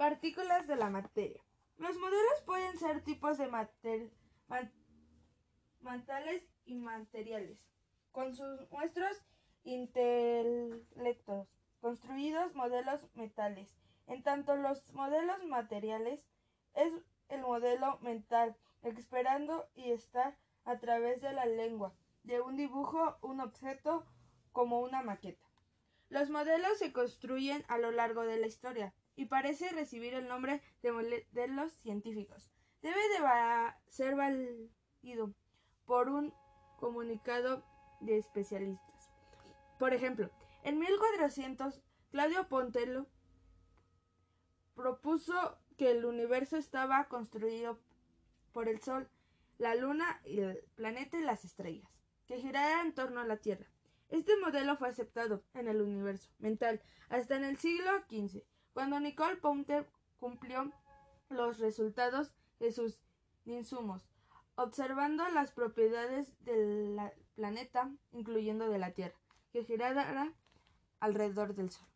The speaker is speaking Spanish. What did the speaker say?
Partículas de la materia. Los modelos pueden ser tipos de mater mentales y materiales, con sus muestros intelectos, construidos modelos metales. En tanto los modelos materiales es el modelo mental, esperando y estar a través de la lengua, de un dibujo, un objeto como una maqueta. Los modelos se construyen a lo largo de la historia y parece recibir el nombre de modelos científicos. Debe de ser válido por un comunicado de especialistas. Por ejemplo, en 1400, Claudio Pontello propuso que el universo estaba construido por el Sol, la Luna, el planeta y las estrellas, que giraran en torno a la Tierra. Este modelo fue aceptado en el universo mental hasta en el siglo XV, cuando Nicole Ponter cumplió los resultados de sus insumos, observando las propiedades del planeta, incluyendo de la Tierra, que girara alrededor del Sol.